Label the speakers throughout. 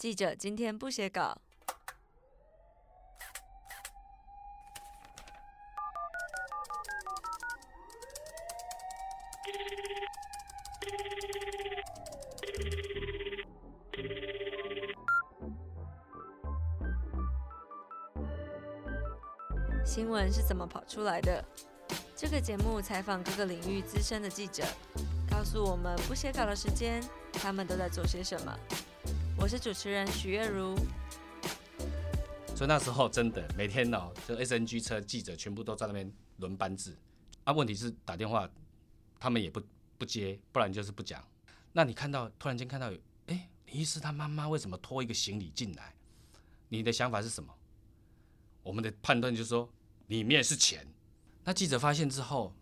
Speaker 1: 记者今天不写稿。新闻是怎么跑出来的？这个节目采访各个领域资深的记者，告诉我们不写稿的时间，他们都在做些什么。我是主持人许月如。
Speaker 2: 所以那时候真的每天哦，就 SNG 车记者全部都在那边轮班制。啊，问题是打电话他们也不不接，不然就是不讲。那你看到突然间看到，哎，李医师他妈妈为什么拖一个行李进来？你的想法是什么？我们的判断就是说，里面是钱。那记者发现之后，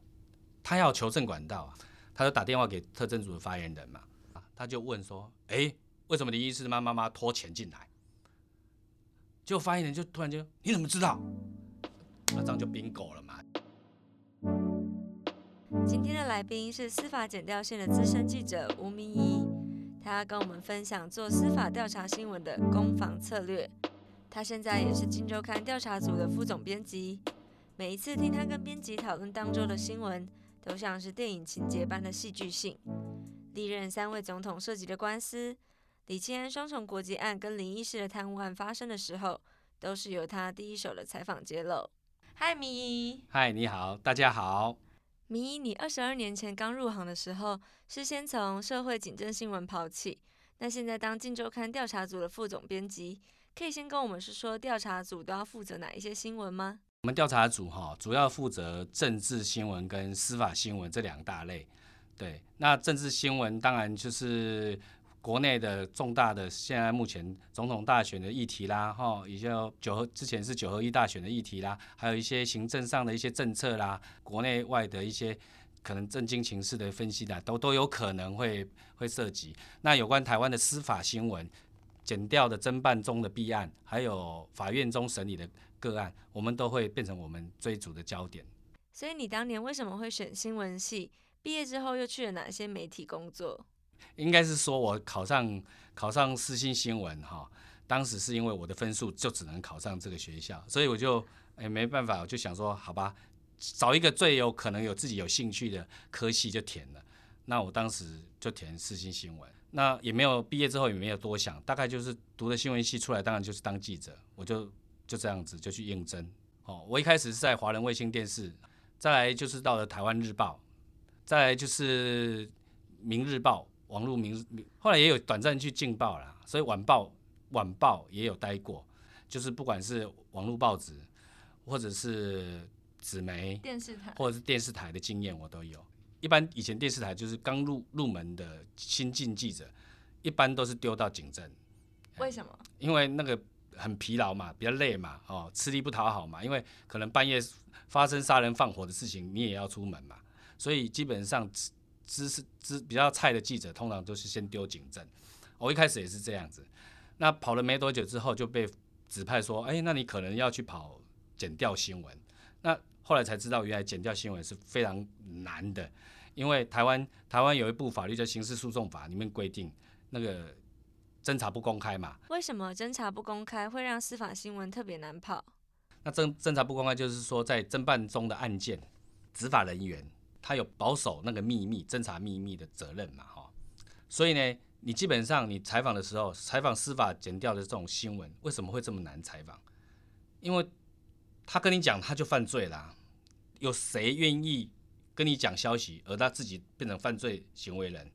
Speaker 2: 他要求证管道啊，他就打电话给特侦组的发言人嘛，啊他就问说：“哎，为什么林医师妈妈妈拖钱进来？”就发言人就突然间：“你怎么知道？”那这样就 bingo 了嘛。
Speaker 1: 今天的来宾是司法检调线的资深记者吴明仪，他要跟我们分享做司法调查新闻的攻防策略。他现在也是《金周刊》调查组的副总编辑。每一次听他跟编辑讨论当周的新闻，都像是电影情节般的戏剧性。历任三位总统涉及的官司，李清安双重国籍案跟林医师的贪污案发生的时候，都是由他第一手的采访揭露。嗨，咪。
Speaker 2: 嗨，你好，大家好。
Speaker 1: 咪，你二十二年前刚入行的时候，是先从社会警政新闻跑起，那现在当《镜周刊》调查组的副总编辑，可以先跟我们说说调查组都要负责哪一些新闻吗？
Speaker 2: 我们调查组哈，主要负责政治新闻跟司法新闻这两大类。对，那政治新闻当然就是国内的重大的，现在目前总统大选的议题啦，哈，以及九合之前是九合一大选的议题啦，还有一些行政上的一些政策啦，国内外的一些可能政经情势的分析的，都都有可能会会涉及。那有关台湾的司法新闻、检调的侦办中的弊案，还有法院中审理的。个案，我们都会变成我们追逐的焦点。
Speaker 1: 所以你当年为什么会选新闻系？毕业之后又去了哪些媒体工作？
Speaker 2: 应该是说我考上考上私信新闻哈，当时是因为我的分数就只能考上这个学校，所以我就哎没办法，我就想说好吧，找一个最有可能有自己有兴趣的科系就填了。那我当时就填私信新闻，那也没有毕业之后也没有多想，大概就是读的新闻系出来，当然就是当记者，我就。就这样子就去应征哦。我一开始是在华人卫星电视，再来就是到了台湾日报，再来就是明日报，网络名，后来也有短暂去劲报啦，所以晚报晚报也有待过，就是不管是网络报纸或者是纸媒、
Speaker 1: 电视台
Speaker 2: 或者是电视台的经验我都有。一般以前电视台就是刚入入门的新进记者，一般都是丢到警政。
Speaker 1: 为什么？
Speaker 2: 因为那个。很疲劳嘛，比较累嘛，哦，吃力不讨好嘛，因为可能半夜发生杀人放火的事情，你也要出门嘛，所以基本上知知识知比较菜的记者，通常都是先丢警政。我一开始也是这样子，那跑了没多久之后，就被指派说，哎，那你可能要去跑剪掉新闻。那后来才知道，原来剪掉新闻是非常难的，因为台湾台湾有一部法律叫《刑事诉讼法》，里面规定那个。侦查不公开嘛？
Speaker 1: 为什么侦查不公开会让司法新闻特别难跑？
Speaker 2: 那侦侦查不公开，就是说在侦办中的案件，执法人员他有保守那个秘密、侦查秘密的责任嘛？哈，所以呢，你基本上你采访的时候，采访司法检调的这种新闻，为什么会这么难采访？因为他跟你讲他就犯罪啦，有谁愿意跟你讲消息，而他自己变成犯罪行为人？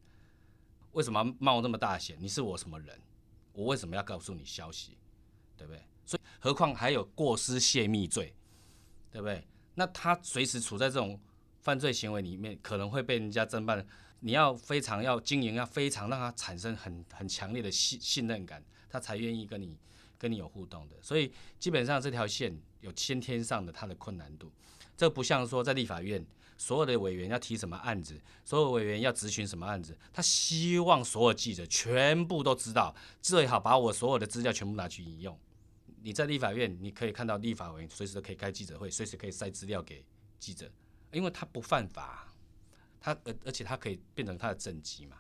Speaker 2: 为什么冒那么大险？你是我什么人？我为什么要告诉你消息？对不对？所以何况还有过失泄密罪，对不对？那他随时处在这种犯罪行为里面，可能会被人家侦办。你要非常要经营，要非常让他产生很很强烈的信信任感，他才愿意跟你跟你有互动的。所以基本上这条线有先天上的它的困难度，这不像说在立法院。所有的委员要提什么案子，所有委员要咨询什么案子，他希望所有记者全部都知道，最好把我所有的资料全部拿去引用。你在立法院，你可以看到立法委员随时都可以开记者会，随时可以塞资料给记者，因为他不犯法，他而而且他可以变成他的政绩嘛。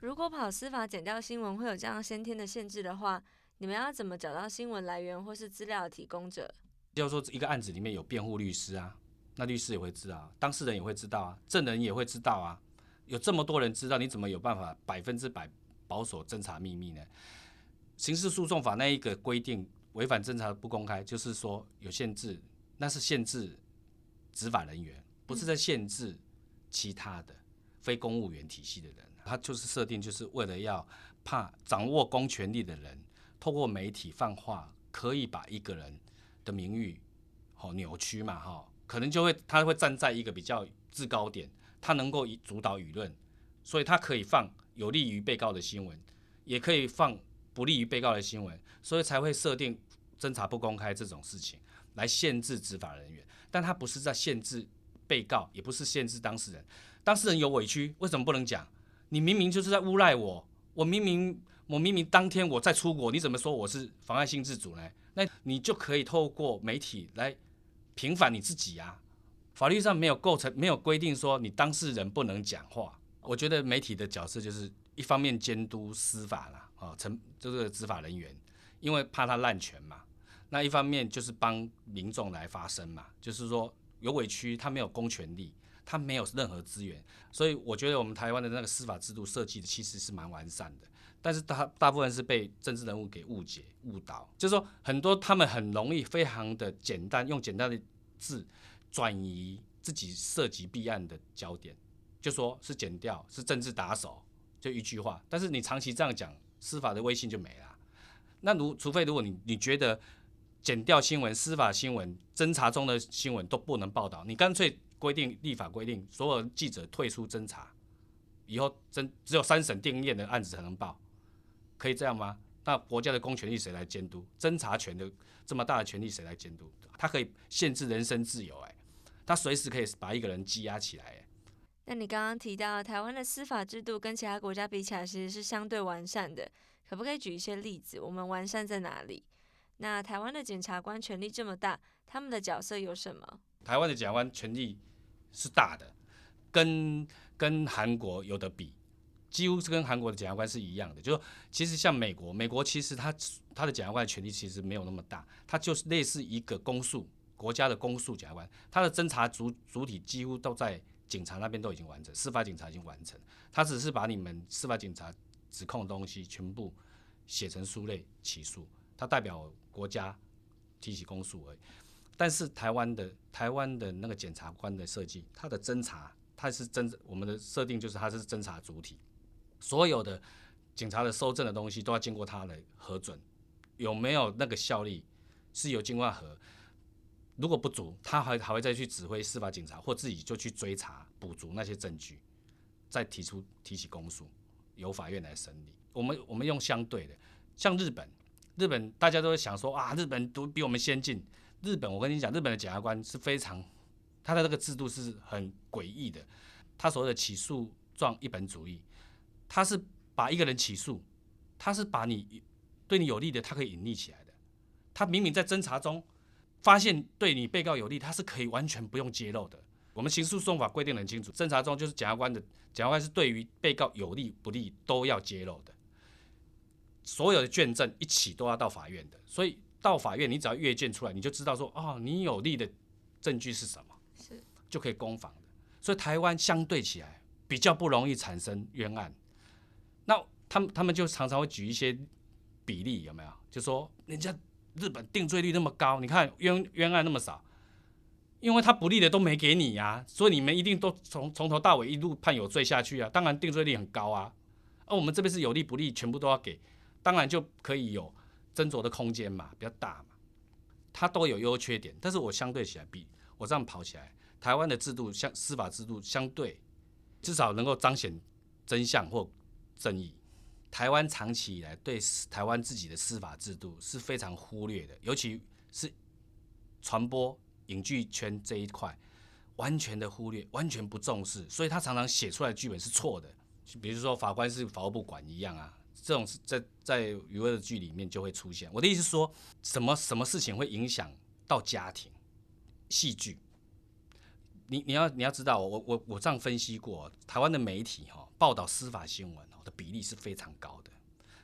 Speaker 1: 如果跑司法减掉新闻会有这样先天的限制的话，你们要怎么找到新闻来源或是资料提供者？
Speaker 2: 就是说，一个案子里面有辩护律师啊，那律师也会知道，当事人也会知道啊，证人也会知道啊。有这么多人知道，你怎么有办法百分之百保守侦查秘密呢？刑事诉讼法那一个规定违反侦查不公开，就是说有限制，那是限制执法人员，不是在限制其他的非公务员体系的人。他就是设定，就是为了要怕掌握公权力的人透过媒体放话，可以把一个人的名誉哦扭曲嘛哈，可能就会他会站在一个比较制高点。他能够以主导舆论，所以他可以放有利于被告的新闻，也可以放不利于被告的新闻，所以才会设定侦查不公开这种事情来限制执法人员。但他不是在限制被告，也不是限制当事人。当事人有委屈，为什么不能讲？你明明就是在诬赖我，我明明我明明当天我在出国，你怎么说我是妨碍性自主呢？那你就可以透过媒体来平反你自己呀。法律上没有构成，没有规定说你当事人不能讲话。我觉得媒体的角色就是一方面监督司法啦，啊，成就是执法人员，因为怕他滥权嘛。那一方面就是帮民众来发声嘛，就是说有委屈，他没有公权力，他没有任何资源，所以我觉得我们台湾的那个司法制度设计的其实是蛮完善的，但是大大部分是被政治人物给误解误导，就是说很多他们很容易非常的简单，用简单的字。转移自己涉及弊案的焦点，就说是剪掉，是政治打手，就一句话。但是你长期这样讲，司法的威信就没了。那如除非如果你你觉得剪掉新闻、司法新闻、侦查中的新闻都不能报道，你干脆规定立法规定，所有记者退出侦查，以后侦只有三审定验的案子才能报，可以这样吗？那国家的公权力谁来监督？侦查权的这么大的权力谁来监督？他可以限制人身自由，哎。他随时可以把一个人羁押起来。
Speaker 1: 那你刚刚提到台湾的司法制度跟其他国家比起来，其实是相对完善的，可不可以举一些例子？我们完善在哪里？那台湾的检察官权力这么大，他们的角色有什么？
Speaker 2: 台湾的检察官权力是大的，跟跟韩国有得比，几乎是跟韩国的检察官是一样的。就说其实像美国，美国其实他他的检察官权力其实没有那么大，他就是类似一个公诉。国家的公诉检察官，他的侦查主主体几乎都在警察那边都已经完成，司法警察已经完成，他只是把你们司法警察指控的东西全部写成书类起诉，他代表国家提起公诉而已。但是台湾的台湾的那个检察官的设计，他的侦查他是侦我们的设定就是他是侦查主体，所有的警察的收证的东西都要经过他的核准，有没有那个效力是由经过核。如果不足，他还还会再去指挥司法警察，或自己就去追查补足那些证据，再提出提起公诉，由法院来审理。我们我们用相对的，像日本，日本大家都会想说啊，日本都比我们先进。日本我跟你讲，日本的检察官是非常，他的这个制度是很诡异的。他所谓的起诉状一本主义，他是把一个人起诉，他是把你对你有利的，他可以隐匿起来的。他明明在侦查中。发现对你被告有利，他是可以完全不用揭露的。我们刑事诉讼法规定很清楚，侦查中就是检察官的，检察官是对于被告有利不利都要揭露的。所有的卷证一起都要到法院的，所以到法院你只要阅卷出来，你就知道说哦，你有利的证据是什么，
Speaker 1: 是
Speaker 2: 就可以攻防的。所以台湾相对起来比较不容易产生冤案。那他们他们就常常会举一些比例，有没有？就说人家。日本定罪率那么高，你看冤冤案那么少，因为他不利的都没给你呀，所以你们一定都从 从头到尾一路判有罪下去啊，当然定罪率很高啊。而我们这边是有利不利全部都要给，当然就可以有斟酌的空间嘛，比较大嘛。它都有优缺点，但是我相对起来比我这样跑起来，台湾的制度相司法制度相对至少能够彰显真相或正义。台湾长期以来对台湾自己的司法制度是非常忽略的，尤其是传播影剧圈这一块，完全的忽略，完全不重视，所以他常常写出来的剧本是错的。比如说法官是法务部管一样啊，这种是在在余文的剧里面就会出现。我的意思是说，什么什么事情会影响到家庭？戏剧你你要你要知道，我我我这样分析过，台湾的媒体哈报道司法新闻哦的比例是非常高的。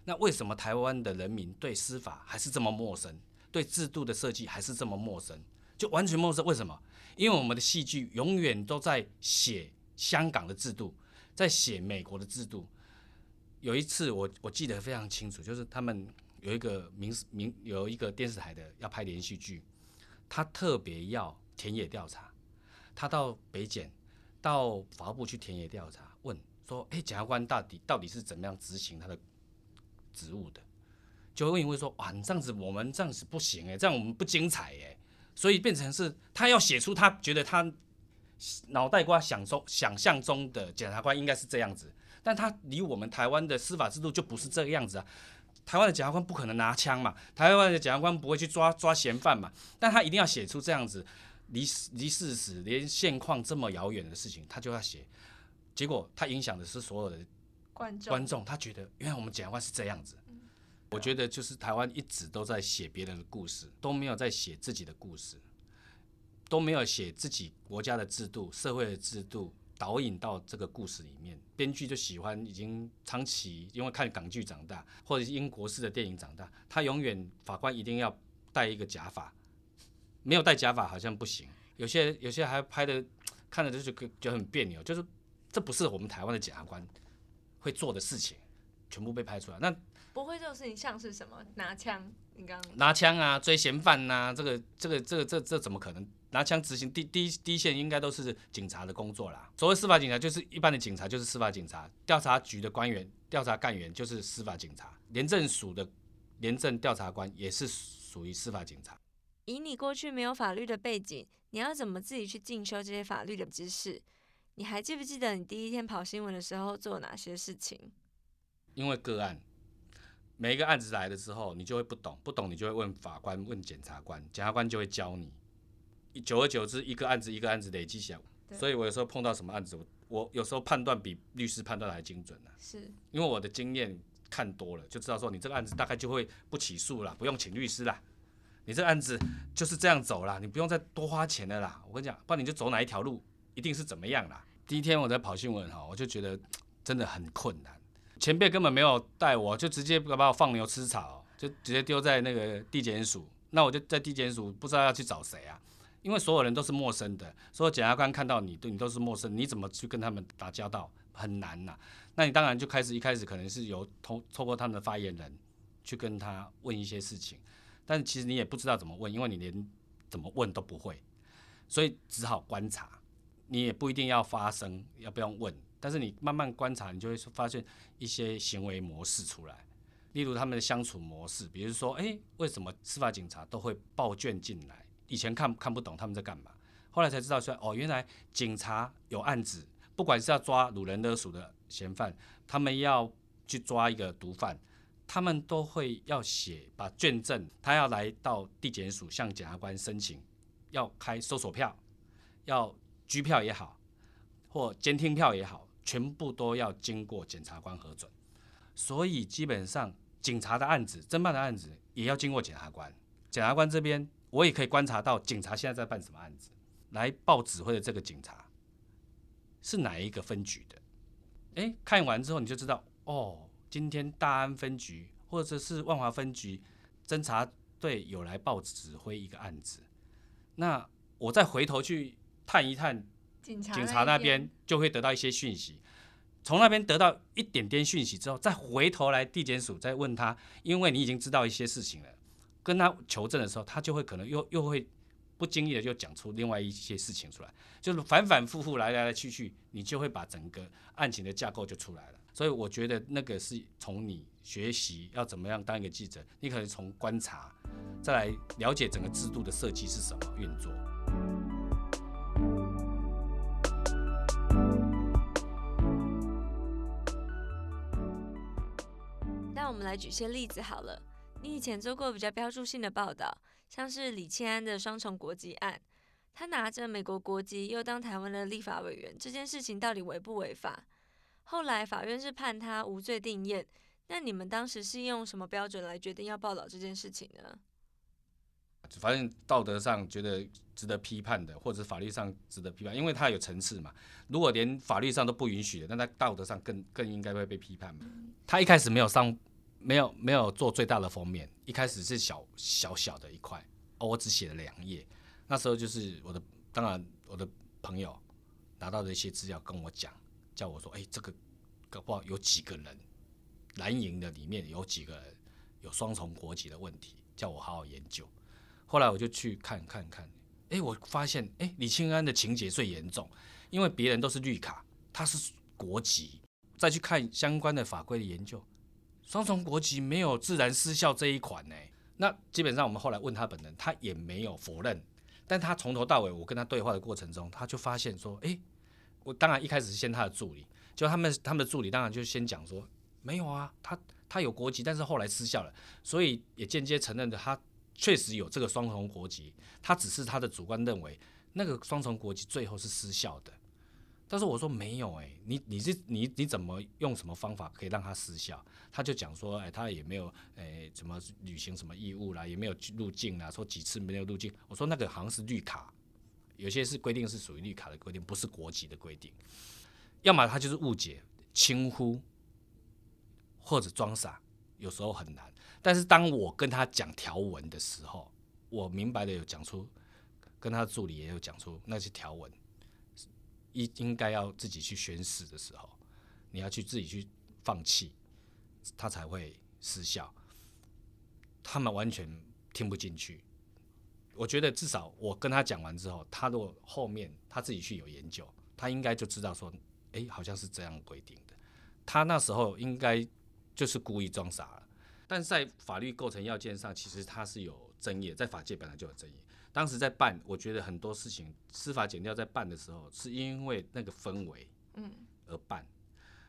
Speaker 2: 那为什么台湾的人民对司法还是这么陌生，对制度的设计还是这么陌生，就完全陌生？为什么？因为我们的戏剧永远都在写香港的制度，在写美国的制度。有一次我我记得非常清楚，就是他们有一个民民有一个电视台的要拍连续剧，他特别要田野调查。他到北检，到法务部去田野调查，问说：“哎，检察官到底到底是怎么样执行他的职务的？”就会因为说：“哇，你这样子我们这样子不行哎，这样我们不精彩哎。”所以变成是他要写出他觉得他脑袋瓜想中想象中的检察官应该是这样子，但他离我们台湾的司法制度就不是这个样子啊。台湾的检察官不可能拿枪嘛，台湾的检察官不会去抓抓嫌犯嘛，但他一定要写出这样子。离离事实连现况这么遥远的事情，他就要写，结果他影响的是所有的
Speaker 1: 观众。
Speaker 2: 观众他觉得，原来我们检察官是这样子。我觉得就是台湾一直都在写别人的故事，都没有在写自己的故事，都没有写自己国家的制度、社会的制度导引到这个故事里面。编剧就喜欢已经长期因为看港剧长大，或者是英国式的电影长大，他永远法官一定要戴一个假发。没有戴假发好像不行，有些有些还拍的看着就是觉得很别扭，就是这不是我们台湾的检察官会做的事情，全部被拍出来。那
Speaker 1: 不会这种事情像是什么拿枪？你刚
Speaker 2: 拿枪啊，追嫌犯呐，这个这个这个这这怎么可能拿枪执行？第第一第一线应该都是警察的工作啦。所谓司法警察就是一般的警察，就是司法警察。调查局的官员、调查干员就是司法警察。廉政署的廉政调查官也是属于司法警察。
Speaker 1: 以你过去没有法律的背景，你要怎么自己去进修这些法律的知识？你还记不记得你第一天跑新闻的时候做哪些事情？
Speaker 2: 因为个案，每一个案子来了之后，你就会不懂，不懂你就会问法官、问检察官，检察官就会教你。久而久之，一个案子一个案子累积起来，所以我有时候碰到什么案子，我有时候判断比律师判断还精准呢。
Speaker 1: 是
Speaker 2: 因为我的经验看多了，就知道说你这个案子大概就会不起诉了，不用请律师了。你这个案子就是这样走啦，你不用再多花钱的啦。我跟你讲，不然你就走哪一条路，一定是怎么样啦。第一天我在跑新闻哈，我就觉得真的很困难，前辈根本没有带我，就直接把我放牛吃草，就直接丢在那个地检署。那我就在地检署不知道要去找谁啊，因为所有人都是陌生的，所有检察官看到你对你都是陌生，你怎么去跟他们打交道很难呐。那你当然就开始一开始可能是由通透过他们的发言人去跟他问一些事情。但其实你也不知道怎么问，因为你连怎么问都不会，所以只好观察。你也不一定要发声，要不要问？但是你慢慢观察，你就会发现一些行为模式出来。例如他们的相处模式，比如说，哎，为什么司法警察都会报卷进来？以前看看不懂他们在干嘛，后来才知道说，哦，原来警察有案子，不管是要抓掳人勒索的嫌犯，他们要去抓一个毒贩。他们都会要写把卷证，他要来到地检署向检察官申请，要开搜索票，要拘票也好，或监听票也好，全部都要经过检察官核准。所以基本上警察的案子、侦办的案子也要经过检察官。检察官这边，我也可以观察到警察现在在办什么案子，来报指挥的这个警察是哪一个分局的。哎，看完之后你就知道哦。今天大安分局或者是万华分局侦查队有来报指挥一个案子，那我再回头去探一探
Speaker 1: 警
Speaker 2: 察那边，就会得到一些讯息。从那边得到一点点讯息之后，再回头来地检署再问他，因为你已经知道一些事情了，跟他求证的时候，他就会可能又又会不经意的就讲出另外一些事情出来，就是反反复复来来来去去，你就会把整个案情的架构就出来了。所以我觉得那个是从你学习要怎么样当一个记者，你可能从观察，再来了解整个制度的设计是什么运作。
Speaker 1: 那我们来举些例子好了。你以前做过比较标注性的报道，像是李庆安的双重国籍案，他拿着美国国籍又当台湾的立法委员，这件事情到底违不违法？后来法院是判他无罪定验，那你们当时是用什么标准来决定要报道这件事情呢？
Speaker 2: 反正道德上觉得值得批判的，或者法律上值得批判，因为它有层次嘛。如果连法律上都不允许的，那在道德上更更应该会被批判嘛。他一开始没有上，没有没有做最大的封面，一开始是小小小的一块，哦，我只写了两页。那时候就是我的，当然我的朋友拿到的一些资料跟我讲，叫我说，哎，这个搞不好有几个人蓝营的里面有几个人有双重国籍的问题，叫我好好研究。后来我就去看看看，哎，我发现，哎，李庆安的情节最严重，因为别人都是绿卡，他是国籍。再去看相关的法规的研究，双重国籍没有自然失效这一款呢。那基本上我们后来问他本人，他也没有否认。但他从头到尾，我跟他对话的过程中，他就发现说，哎，我当然一开始是先他的助理，就他们他们的助理当然就先讲说，没有啊，他他有国籍，但是后来失效了，所以也间接承认的他。确实有这个双重国籍，他只是他的主观认为那个双重国籍最后是失效的，但是我说没有哎，你你是你你怎么用什么方法可以让它失效？他就讲说，哎，他也没有哎怎么履行什么义务啦，也没有入境啦，说几次没有入境。我说那个好像是绿卡，有些是规定是属于绿卡的规定，不是国籍的规定。要么他就是误解、轻忽或者装傻，有时候很难。但是当我跟他讲条文的时候，我明白的有讲出，跟他助理也有讲出那些条文，应应该要自己去宣誓的时候，你要去自己去放弃，他才会失效。他们完全听不进去。我觉得至少我跟他讲完之后，他如果后面他自己去有研究，他应该就知道说，哎，好像是这样规定的。他那时候应该就是故意装傻了。但是在法律构成要件上，其实它是有争议，在法界本来就有争议。当时在办，我觉得很多事情司法减掉在办的时候，是因为那个氛围，嗯，而办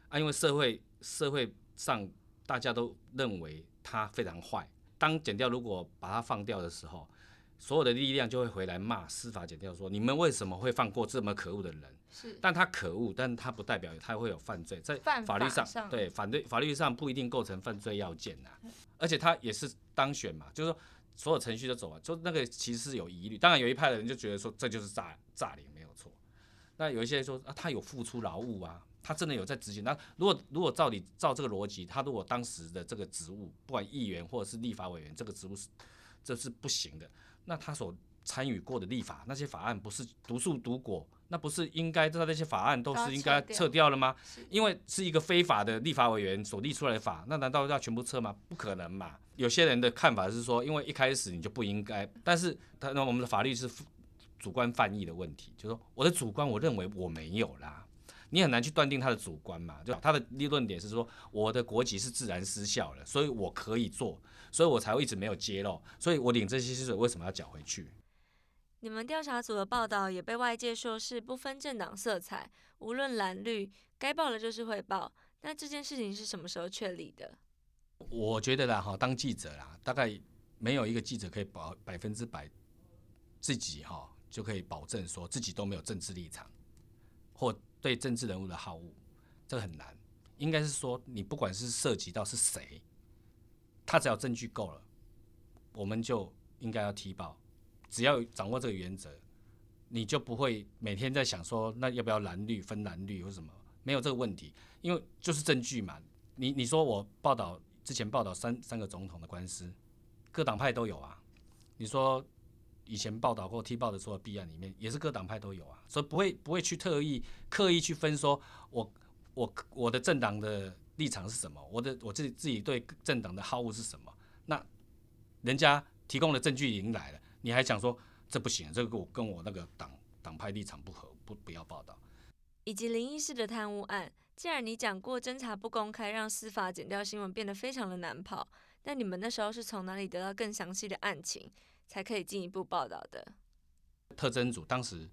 Speaker 2: 啊，因为社会社会上大家都认为他非常坏。当减掉如果把他放掉的时候，所有的力量就会回来骂司法减掉说：你们为什么会放过这么可恶的人？
Speaker 1: 是，
Speaker 2: 但他可恶，但他不代表他会有犯罪，在法律上，对，反对法律上不一定构成犯罪要件呐。而且他也是当选嘛，就是说所有程序都走完，就那个其实是有疑虑。当然有一派的人就觉得说这就是诈诈领没有错。那有一些人说啊，他有付出劳务啊，他真的有在执行。那如果如果照你照这个逻辑，他如果当时的这个职务，不管议员或者是立法委员，这个职务是这是不行的。那他所参与过的立法那些法案不是独树独果，那不是应该知道那些法案都是应该撤掉了吗？因为是一个非法的立法委员所立出来的法，那难道要全部撤吗？不可能嘛！有些人的看法是说，因为一开始你就不应该，但是他那我们的法律是主观犯意的问题，就说我的主观我认为我没有啦，你很难去断定他的主观嘛。就他的立论点是说，我的国籍是自然失效了，所以我可以做。所以我才会一直没有揭露，所以我领这些薪水为什么要缴回去？
Speaker 1: 你们调查组的报道也被外界说是不分政党色彩，无论蓝绿，该报的就是会报。那这件事情是什么时候确立的？
Speaker 2: 我觉得啦，哈，当记者啦，大概没有一个记者可以保百分之百自己哈就可以保证说自己都没有政治立场或对政治人物的好恶，这个很难。应该是说，你不管是涉及到是谁。他只要证据够了，我们就应该要提报。只要掌握这个原则，你就不会每天在想说那要不要蓝绿分蓝绿或什么，没有这个问题，因为就是证据嘛。你你说我报道之前报道三三个总统的官司，各党派都有啊。你说以前报道过踢爆的所有弊案里面，也是各党派都有啊，所以不会不会去特意刻意去分说我我我的政党的。立场是什么？我的我自己自己对政党的好恶是什么？那人家提供的证据已经来了，你还想说这不行？这个我跟我那个党党派立场不合，不不要报道。
Speaker 1: 以及林医师的贪污案，既然你讲过侦查不公开，让司法剪掉新闻变得非常的难跑，那你们那时候是从哪里得到更详细的案情，才可以进一步报道的？
Speaker 2: 特侦组当时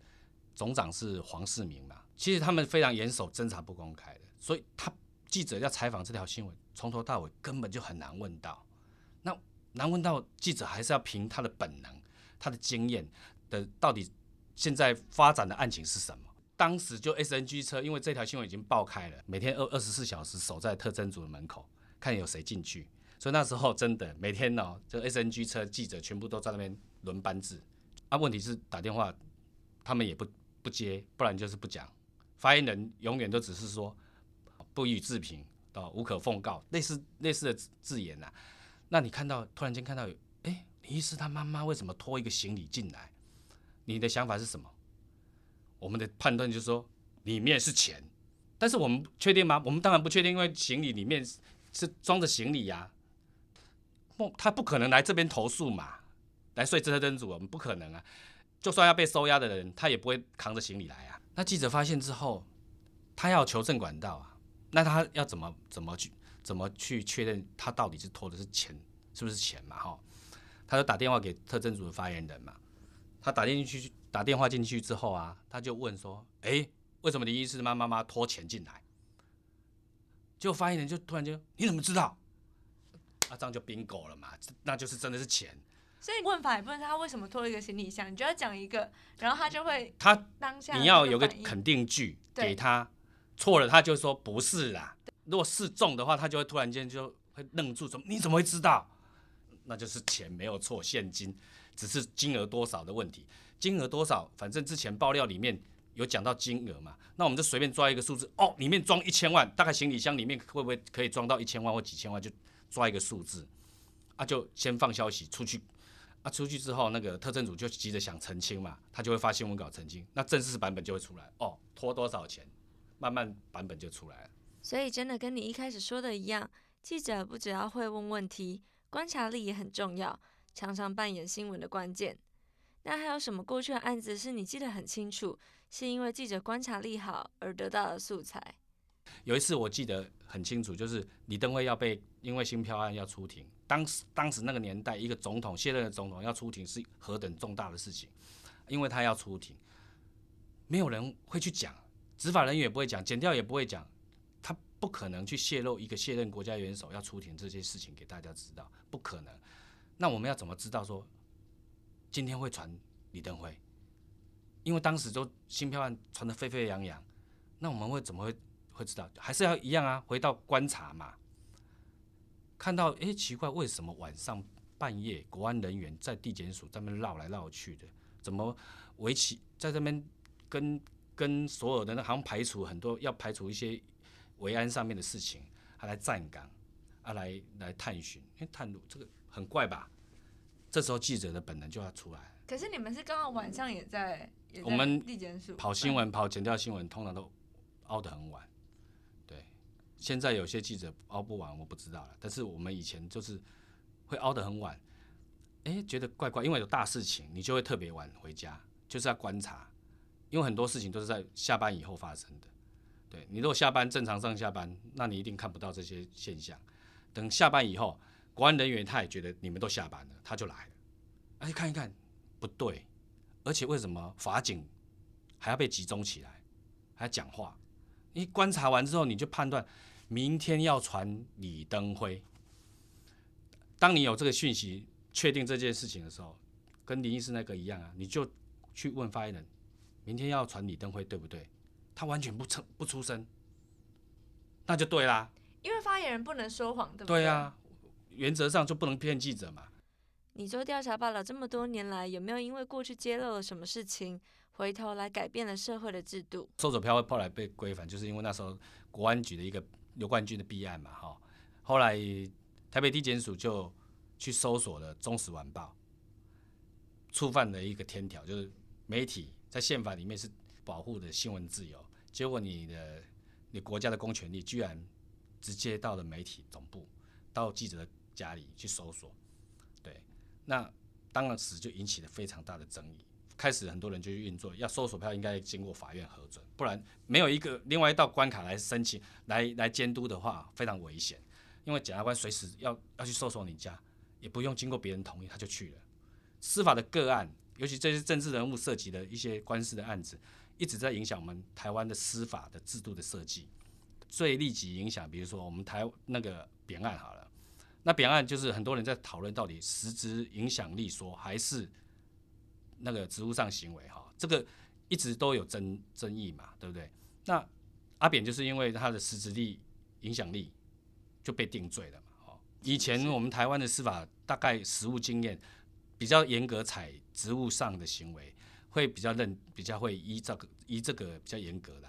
Speaker 2: 总长是黄世明嘛，其实他们非常严守侦查不公开的，所以他。记者要采访这条新闻，从头到尾根本就很难问到。那难问到记者，还是要凭他的本能、他的经验的，到底现在发展的案情是什么？当时就 SNG 车，因为这条新闻已经爆开了，每天二二十四小时守在特侦组的门口，看有谁进去。所以那时候真的每天哦，这 SNG 车记者全部都在那边轮班制。啊，问题是打电话他们也不不接，不然就是不讲。发言人永远都只是说不予置评，哦，无可奉告，类似类似的字眼呐。那你看到突然间看到，有，李医师他妈妈为什么拖一个行李进来？你的想法是什么？我们的判断就是说里面是钱，但是我们确定吗？我们当然不确定，因为行李里面是装着行李呀。不，他不可能来这边投诉嘛，来睡车灯组，我们不可能啊。就算要被收押的人，他也不会扛着行李来啊。那记者发现之后，他要求证管道啊，那他要怎么怎么去怎么去确认他到底是偷的是钱，是不是钱嘛？哈，他就打电话给特征组的发言人嘛。他打进去打电话进去之后啊，他就问说：“哎，为什么林医师妈妈妈拖钱进来？”结果发言人就突然就：“你怎么知道？”啊，这样就 bingo 了嘛，那就是真的是钱。
Speaker 1: 所以问法也不能他为什么拖一个行李箱，你就要讲一个，然后他就会
Speaker 2: 他
Speaker 1: 当下
Speaker 2: 你要有
Speaker 1: 个
Speaker 2: 个肯定句
Speaker 1: 对
Speaker 2: 给他，错了他就说不是啦。如果是中的话，他就会突然间就会愣住，怎么你怎么会知道？那就是钱没有错，现金只是金额多少的问题。金额多少，反正之前爆料里面有讲到金额嘛，那我们就随便抓一个数字哦，里面装一千万，大概行李箱里面会不会可以装到一千万或几千万，就抓一个数字，啊，就先放消息出去。啊，出去之后，那个特征组就急着想澄清嘛，他就会发新闻稿澄清，那正式版本就会出来哦，拖多少钱，慢慢版本就出来了。
Speaker 1: 所以真的跟你一开始说的一样，记者不只要会问问题，观察力也很重要，常常扮演新闻的关键。那还有什么过去的案子是你记得很清楚，是因为记者观察力好而得到的素材？
Speaker 2: 有一次我记得很清楚，就是李登辉要被因为新票案要出庭，当时当时那个年代，一个总统卸任的总统要出庭是何等重大的事情，因为他要出庭，没有人会去讲，执法人员也不会讲，检调也不会讲，不可能去泄露一个卸任国家元首要出庭这些事情给大家知道，不可能。那我们要怎么知道说今天会传李登辉？因为当时都新票案传得沸沸扬扬，那我们会怎么会？会知道，还是要一样啊，回到观察嘛。看到，哎，奇怪，为什么晚上半夜，国安人员在地检署在那边绕来绕去的？怎么围棋在这边跟跟所有的那好像排除很多，要排除一些维安上面的事情，他来站岗，他，来来探寻，因为，探路，这个很怪吧？这时候记者的本能就要出来。
Speaker 1: 可是你们是刚好晚上也在，也在
Speaker 2: 我们
Speaker 1: 地检署
Speaker 2: 跑新闻、跑剪掉新闻，通常都熬得很晚。对，现在有些记者熬不完，我不知道了。但是我们以前就是会熬得很晚，哎，觉得怪怪，因为有大事情，你就会特别晚回家，就是要观察，因为很多事情都是在下班以后发生的。对你如果下班正常上下班，那你一定看不到这些现象。等下班以后，国安人员他也觉得你们都下班了，他就来了，而且看一看不对，而且为什么法警还要被集中起来，还要讲话？你观察完之后，你就判断明天要传李登辉。当你有这个讯息，确定这件事情的时候，跟林医师那个一样啊，你就去问发言人，明天要传李登辉对不对？他完全不出不出声，那就对啦。
Speaker 1: 因为发言人不能说谎，对不
Speaker 2: 对对啊，原则上就不能骗记者嘛。
Speaker 1: 你做调查报道这么多年来，有没有因为过去揭露了什么事情，回头来改变了社会的制度？
Speaker 2: 搜走票后来被规范，就是因为那时候国安局的一个刘冠军的弊案嘛，哈。后来台北地检署就去搜索了《中时晚报》，触犯了一个天条，就是媒体在宪法里面是保护的新闻自由，结果你的你国家的公权力居然直接到了媒体总部，到记者的家里去搜索，对，那当时就引起了非常大的争议。开始很多人就去运作，要搜索票应该经过法院核准，不然没有一个另外一道关卡来申请、来来监督的话，非常危险。因为检察官随时要要去搜索你家，也不用经过别人同意他就去了。司法的个案，尤其这些政治人物涉及的一些官司的案子，一直在影响我们台湾的司法的制度的设计。最立即影响，比如说我们台那个扁案好了，那扁案就是很多人在讨论到底实质影响力说还是。那个职务上行为哈，这个一直都有争争议嘛，对不对？那阿扁就是因为他的实质力、影响力就被定罪了嘛，哦，以前我们台湾的司法大概实务经验比较严格，采职务上的行为会比较认，比较会依这个依这个比较严格的。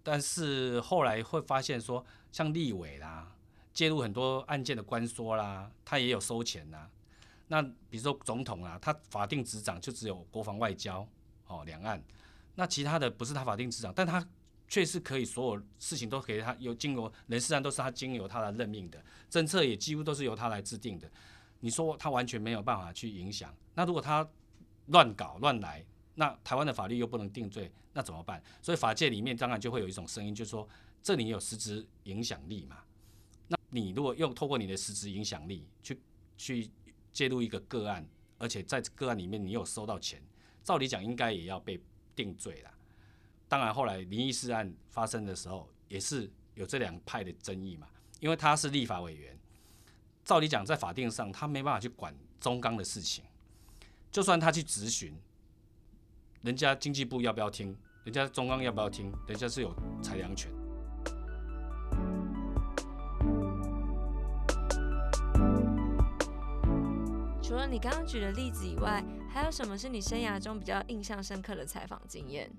Speaker 2: 但是后来会发现说，像立委啦，介入很多案件的官说啦，他也有收钱呐。那比如说总统啊，他法定执掌就只有国防外交哦两岸，那其他的不是他法定执掌，但他却是可以所有事情都可以他有经由人事案都是他经由他来任命的，政策也几乎都是由他来制定的。你说他完全没有办法去影响，那如果他乱搞乱来，那台湾的法律又不能定罪。那怎么办？所以法界里面当然就会有一种声音，就是说这里有实质影响力嘛。那你如果用透过你的实质影响力去去介入一个个案，而且在个案里面你有收到钱，照理讲应该也要被定罪了。当然后来林义士案发生的时候，也是有这两派的争议嘛。因为他是立法委员，照理讲在法定上他没办法去管中钢的事情，就算他去质询。人家经济部要不要听？人家中央要不要听？人家是有裁量权。
Speaker 1: 除了你刚刚举的例子以外，还有什么是你生涯中比较印象深刻的采访经验？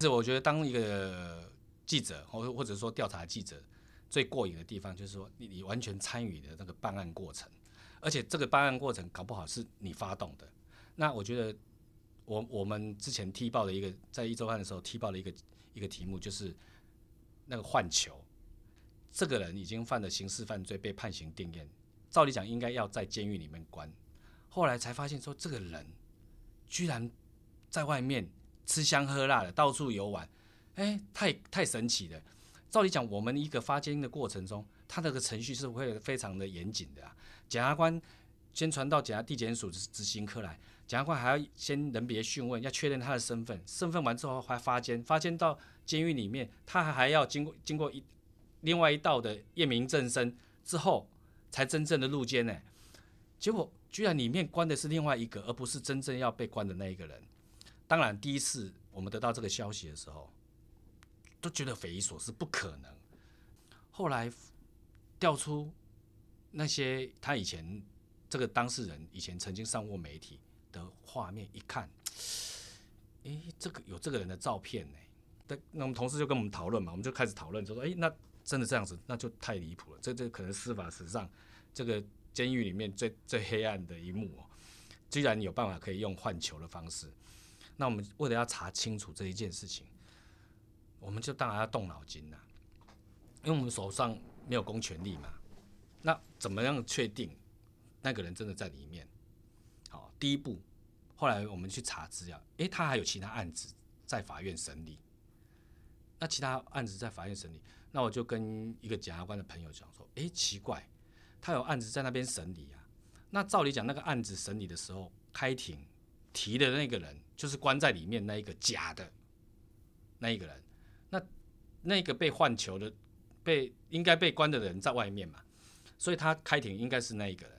Speaker 2: 是我觉得当一个记者，或或者说调查记者，最过瘾的地方就是说，你你完全参与的那个办案过程，而且这个办案过程搞不好是你发动的。那我觉得。我我们之前踢爆的一个，在一周半的时候踢爆了一个一个题目，就是那个换球，这个人已经犯了刑事犯罪，被判刑定验，照理讲应该要在监狱里面关，后来才发现说这个人居然在外面吃香喝辣的，到处游玩，哎，太太神奇了。照理讲，我们一个发监的过程中，他那个程序是会非常的严谨的啊，检察官先传到检察地检署执行科来。检察官还要先人别讯问，要确认他的身份，身份完之后还发监，发监到监狱里面，他还还要经过经过一另外一道的验明正身之后，才真正的入监呢。结果居然里面关的是另外一个，而不是真正要被关的那一个人。当然，第一次我们得到这个消息的时候，都觉得匪夷所思，不可能。后来调出那些他以前这个当事人以前曾经上过媒体。的画面一看，诶，这个有这个人的照片呢。那那我们同事就跟我们讨论嘛，我们就开始讨论，就说，诶，那真的这样子，那就太离谱了。这这可能司法史上这个监狱里面最最黑暗的一幕哦。居然有办法可以用换球的方式，那我们为了要查清楚这一件事情，我们就当然要动脑筋了，因为我们手上没有公权力嘛。那怎么样确定那个人真的在里面？第一步，后来我们去查资料，诶，他还有其他案子在法院审理。那其他案子在法院审理，那我就跟一个检察官的朋友讲说，诶，奇怪，他有案子在那边审理啊。那照理讲，那个案子审理的时候，开庭提的那个人就是关在里面那一个假的那一个人。那那个被换球的、被应该被关的人在外面嘛，所以他开庭应该是那一个人。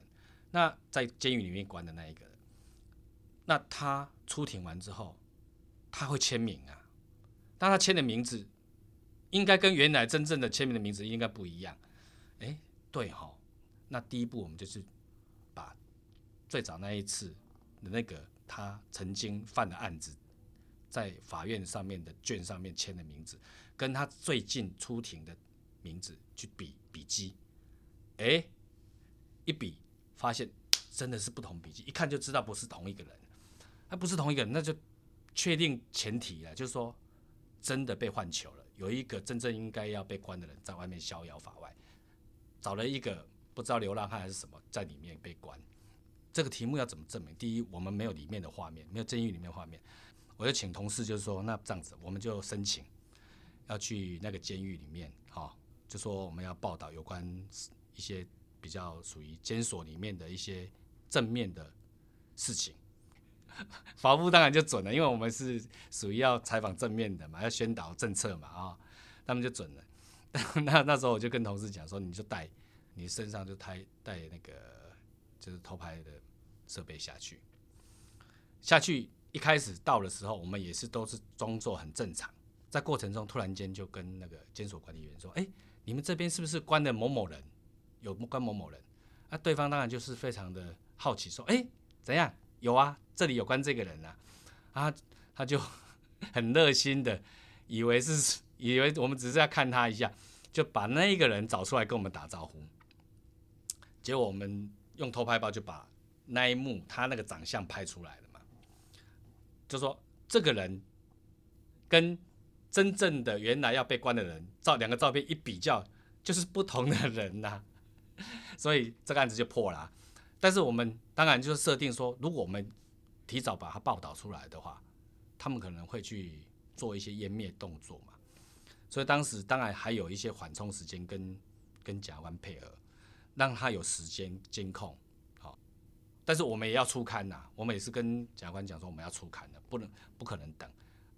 Speaker 2: 那在监狱里面关的那一个。那他出庭完之后，他会签名啊？但他签的名字应该跟原来真正的签名的名字应该不一样。哎，对哈。那第一步我们就是把最早那一次的那个他曾经犯的案子，在法院上面的卷上面签的名字，跟他最近出庭的名字去比比迹。哎，一比发现真的是不同笔迹，一看就知道不是同一个人。他不是同一个人，那就确定前提了，就是说真的被换球了，有一个真正应该要被关的人在外面逍遥法外，找了一个不知道流浪汉还是什么在里面被关。这个题目要怎么证明？第一，我们没有里面的画面，没有监狱里面画面，我就请同事就是说，那这样子我们就申请要去那个监狱里面，好，就说我们要报道有关一些比较属于监所里面的一些正面的事情。法务当然就准了，因为我们是属于要采访正面的嘛，要宣导政策嘛啊，他们就准了。那那时候我就跟同事讲说，你就带你身上就带带那个就是偷拍的设备下去。下去一开始到的时候，我们也是都是装作很正常，在过程中突然间就跟那个监所管理员说：“哎，你们这边是不是关的某某人？有关某某人？”那对方当然就是非常的好奇，说：“哎，怎样？有啊，这里有关这个人啊。”啊，他就 很热心的，以为是以为我们只是要看他一下，就把那个人找出来跟我们打招呼。结果我们用偷拍包就把那一幕他那个长相拍出来了嘛，就说这个人跟真正的原来要被关的人照两个照片一比较，就是不同的人呐。所以这个案子就破了，但是我们当然就是设定说，如果我们提早把它报道出来的话，他们可能会去做一些湮灭动作嘛。所以当时当然还有一些缓冲时间跟跟甲官配合，让他有时间监控好。但是我们也要出刊呐，我们也是跟甲官讲说我们要出刊的，不能不可能等，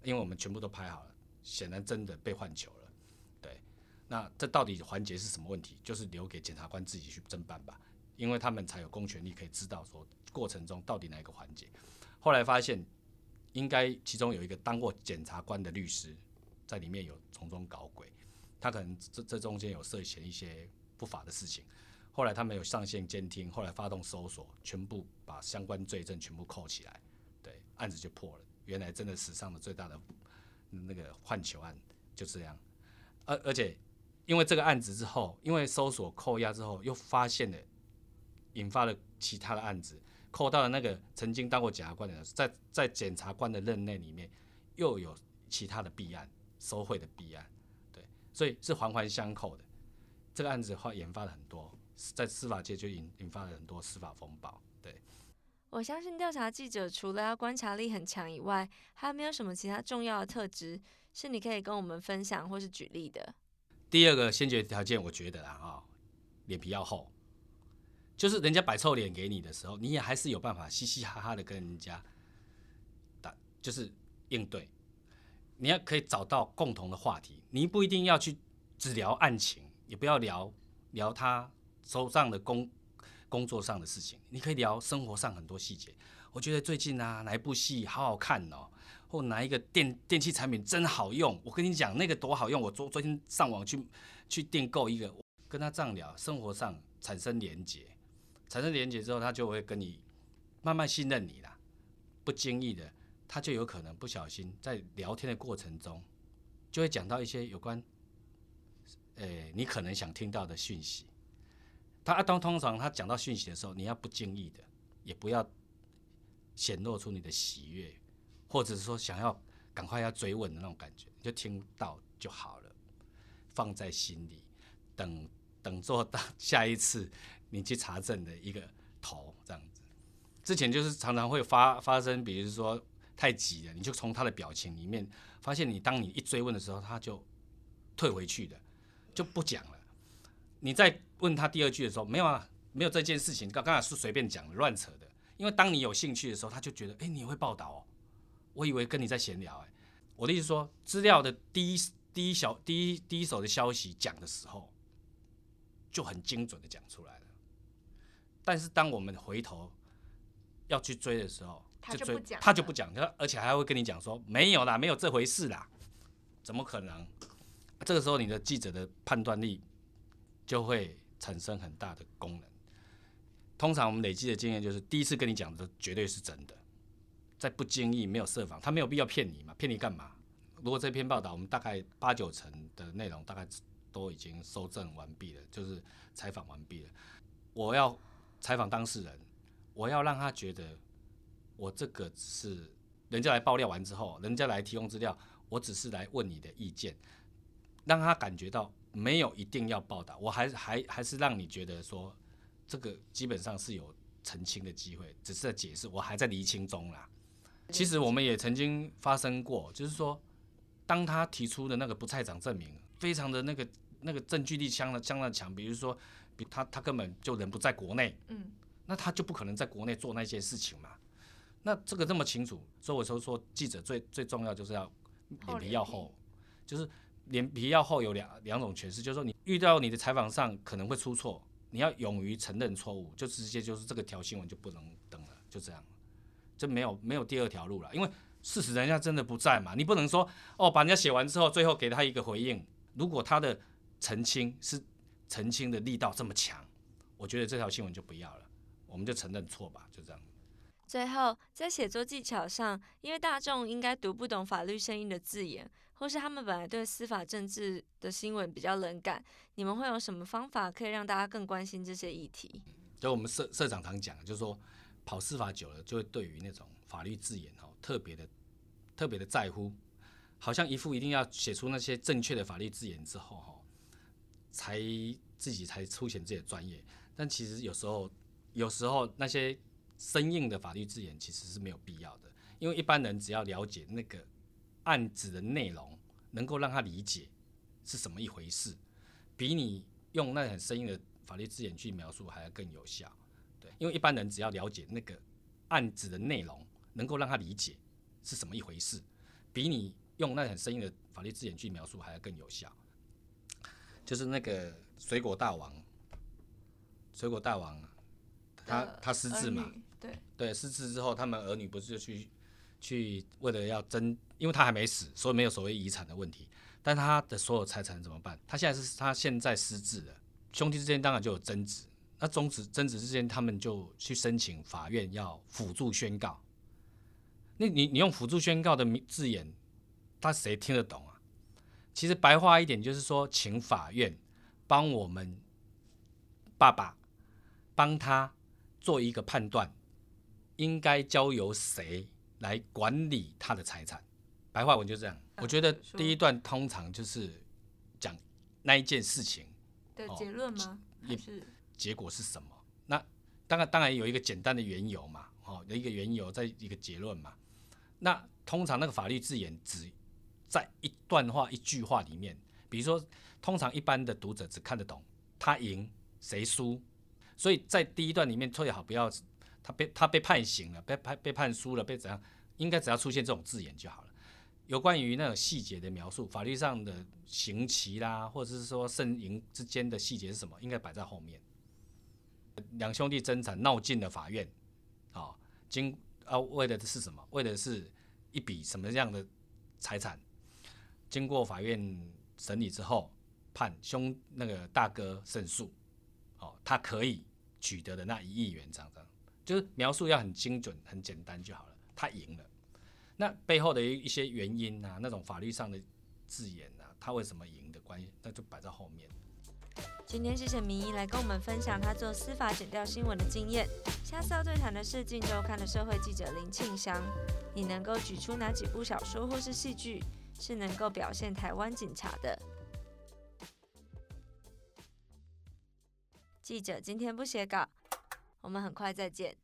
Speaker 2: 因为我们全部都拍好了，显然真的被换球了。对那这到底环节是什么问题？就是留给检察官自己去侦办吧，因为他们才有公权力可以知道说过程中到底哪一个环节。后来发现，应该其中有一个当过检察官的律师在里面有从中搞鬼，他可能这这中间有涉嫌一些不法的事情。后来他们有上线监听，后来发动搜索，全部把相关罪证全部扣起来，对，案子就破了。原来真的史上的最大的那个换球案就这样，而而且。因为这个案子之后，因为搜索扣押之后，又发现了，引发了其他的案子，扣到了那个曾经当过检察官的人，在在检察官的任内里面，又有其他的弊案，收贿的弊案，对，所以是环环相扣的。这个案子的话，引发了很多，在司法界就引引发了很多司法风暴。对，
Speaker 1: 我相信调查记者除了要观察力很强以外，还有没有什么其他重要的特质是你可以跟我们分享或是举例的？
Speaker 2: 第二个先决条件，我觉得啦，啊，脸皮要厚，就是人家摆臭脸给你的时候，你也还是有办法嘻嘻哈哈的跟人家打，就是应对。你要可以找到共同的话题，你不一定要去只聊案情，也不要聊聊他手上的工工作上的事情，你可以聊生活上很多细节。我觉得最近啊，哪一部戏好好看哦。或拿一个电电器产品真好用，我跟你讲那个多好用，我昨昨天上网去去订购一个，跟他这样聊，生活上产生连结，产生连接之后，他就会跟你慢慢信任你啦，不经意的，他就有可能不小心在聊天的过程中，就会讲到一些有关，呃，你可能想听到的讯息。他当通常他讲到讯息的时候，你要不经意的，也不要显露出你的喜悦。或者是说想要赶快要追问的那种感觉，就听到就好了，放在心里，等等做到 下一次你去查证的一个头这样子。之前就是常常会发发生，比如说太急了，你就从他的表情里面发现，你当你一追问的时候，他就退回去的，就不讲了。你再问他第二句的时候，没有啊，没有这件事情，刚刚才是随便讲，乱扯的。因为当你有兴趣的时候，他就觉得，哎，你会报道哦。我以为跟你在闲聊，哎，我的意思说，资料的第一第一小第一第一手的消息讲的时候，就很精准的讲出来。但是当我们回头要去追的时候，
Speaker 1: 他就不讲，
Speaker 2: 他就不讲，他而且还会跟你讲说没有啦，没有这回事啦，怎么可能？这个时候你的记者的判断力就会产生很大的功能。通常我们累积的经验就是，第一次跟你讲的绝对是真的。在不经意没有设防，他没有必要骗你嘛？骗你干嘛？如果这篇报道我们大概八九成的内容大概都已经收证完毕了，就是采访完毕了。我要采访当事人，我要让他觉得我这个是人家来爆料完之后，人家来提供资料，我只是来问你的意见，让他感觉到没有一定要报道，我还还还是让你觉得说这个基本上是有澄清的机会，只是在解释，我还在厘清中啦。其实我们也曾经发生过，就是说，当他提出的那个不在场证明，非常的那个那个证据力相当相当强，比如说，比他他根本就人不在国内，嗯，那他就不可能在国内做那些事情嘛。那这个这么清楚，所以我说说记者最最重要就是要脸皮要厚，就是脸皮要厚有两两种诠释，就是说你遇到你的采访上可能会出错，你要勇于承认错误，就直接就是这个条新闻就不能登了，就这样。就没有没有第二条路了，因为事实人家真的不在嘛，你不能说哦，把人家写完之后，最后给他一个回应。如果他的澄清是澄清的力道这么强，我我觉得这条新闻就不要了，我们就承认错吧，就这样。
Speaker 1: 最后，在写作技巧上，因为大众应该读不懂法律声音的字眼，或是他们本来对司法政治的新闻比较冷感，你们会有什么方法可以让大家更关心这些议题？
Speaker 2: 就我们社社长常讲，就是说跑司法久了，就会对于那种法律字眼哦特别的特别的在乎，好像一副一定要写出那些正确的法律字眼之后哈，才自己才凸显自己的专业。但其实有时候有时候那些生硬的法律字眼其实是没有必要的，因为一般人只要了解那个案子的内容，能够让他理解是什么一回事，比你用那很生硬的法律字眼去描述还要更有效。对，因为一般人只要了解那个案子的内容，能够让他理解是什么一回事，比你用那很生硬的法律字眼去描述还要更有效。就是那个水果大王，水果大王，他他失智嘛。
Speaker 1: 对
Speaker 2: 对，失智之后，他们儿女不是就去去为了要争，因为他还没死，所以没有所谓遗产的问题。但他的所有财产怎么办？他现在是他现在失智了，兄弟之间当然就有争执。那争执争执之间，他们就去申请法院要辅助宣告。那你你用辅助宣告的字眼，他谁听得懂啊？其实白话一点就是说，请法院帮我们爸爸帮他做一个判断。应该交由谁来管理他的财产？白话文就这样。我觉得第一段通常就是讲那一件事情
Speaker 1: 的结论吗？也是
Speaker 2: 结果是什么？那当然，当然有一个简单的缘由嘛，哦，有一个缘由，在一个结论嘛。那通常那个法律字眼只在一段话、一句话里面，比如说，通常一般的读者只看得懂他赢谁输，所以在第一段里面最好不要。他被他被判刑了，被判被判输了，被怎样？应该只要出现这种字眼就好了。有关于那种细节的描述，法律上的刑期啦，或者是说胜赢之间的细节是什么，应该摆在后面。两兄弟争产闹进了法院，啊，经啊为的是什么？为的是一笔什么样的财产？经过法院审理之后，判兄那个大哥胜诉，哦，他可以取得的那一亿元，这样的。就是描述要很精准、很简单就好了。他赢了，那背后的一一些原因啊，那种法律上的字眼啊，他为什么赢的关系，那就摆在后面。
Speaker 1: 今天谢谢明一来跟我们分享他做司法剪掉新闻的经验。下次要对谈的是《镜周刊》的社会记者林庆祥。你能够举出哪几部小说或是戏剧是能够表现台湾警察的？记者今天不写稿。我们很快再见。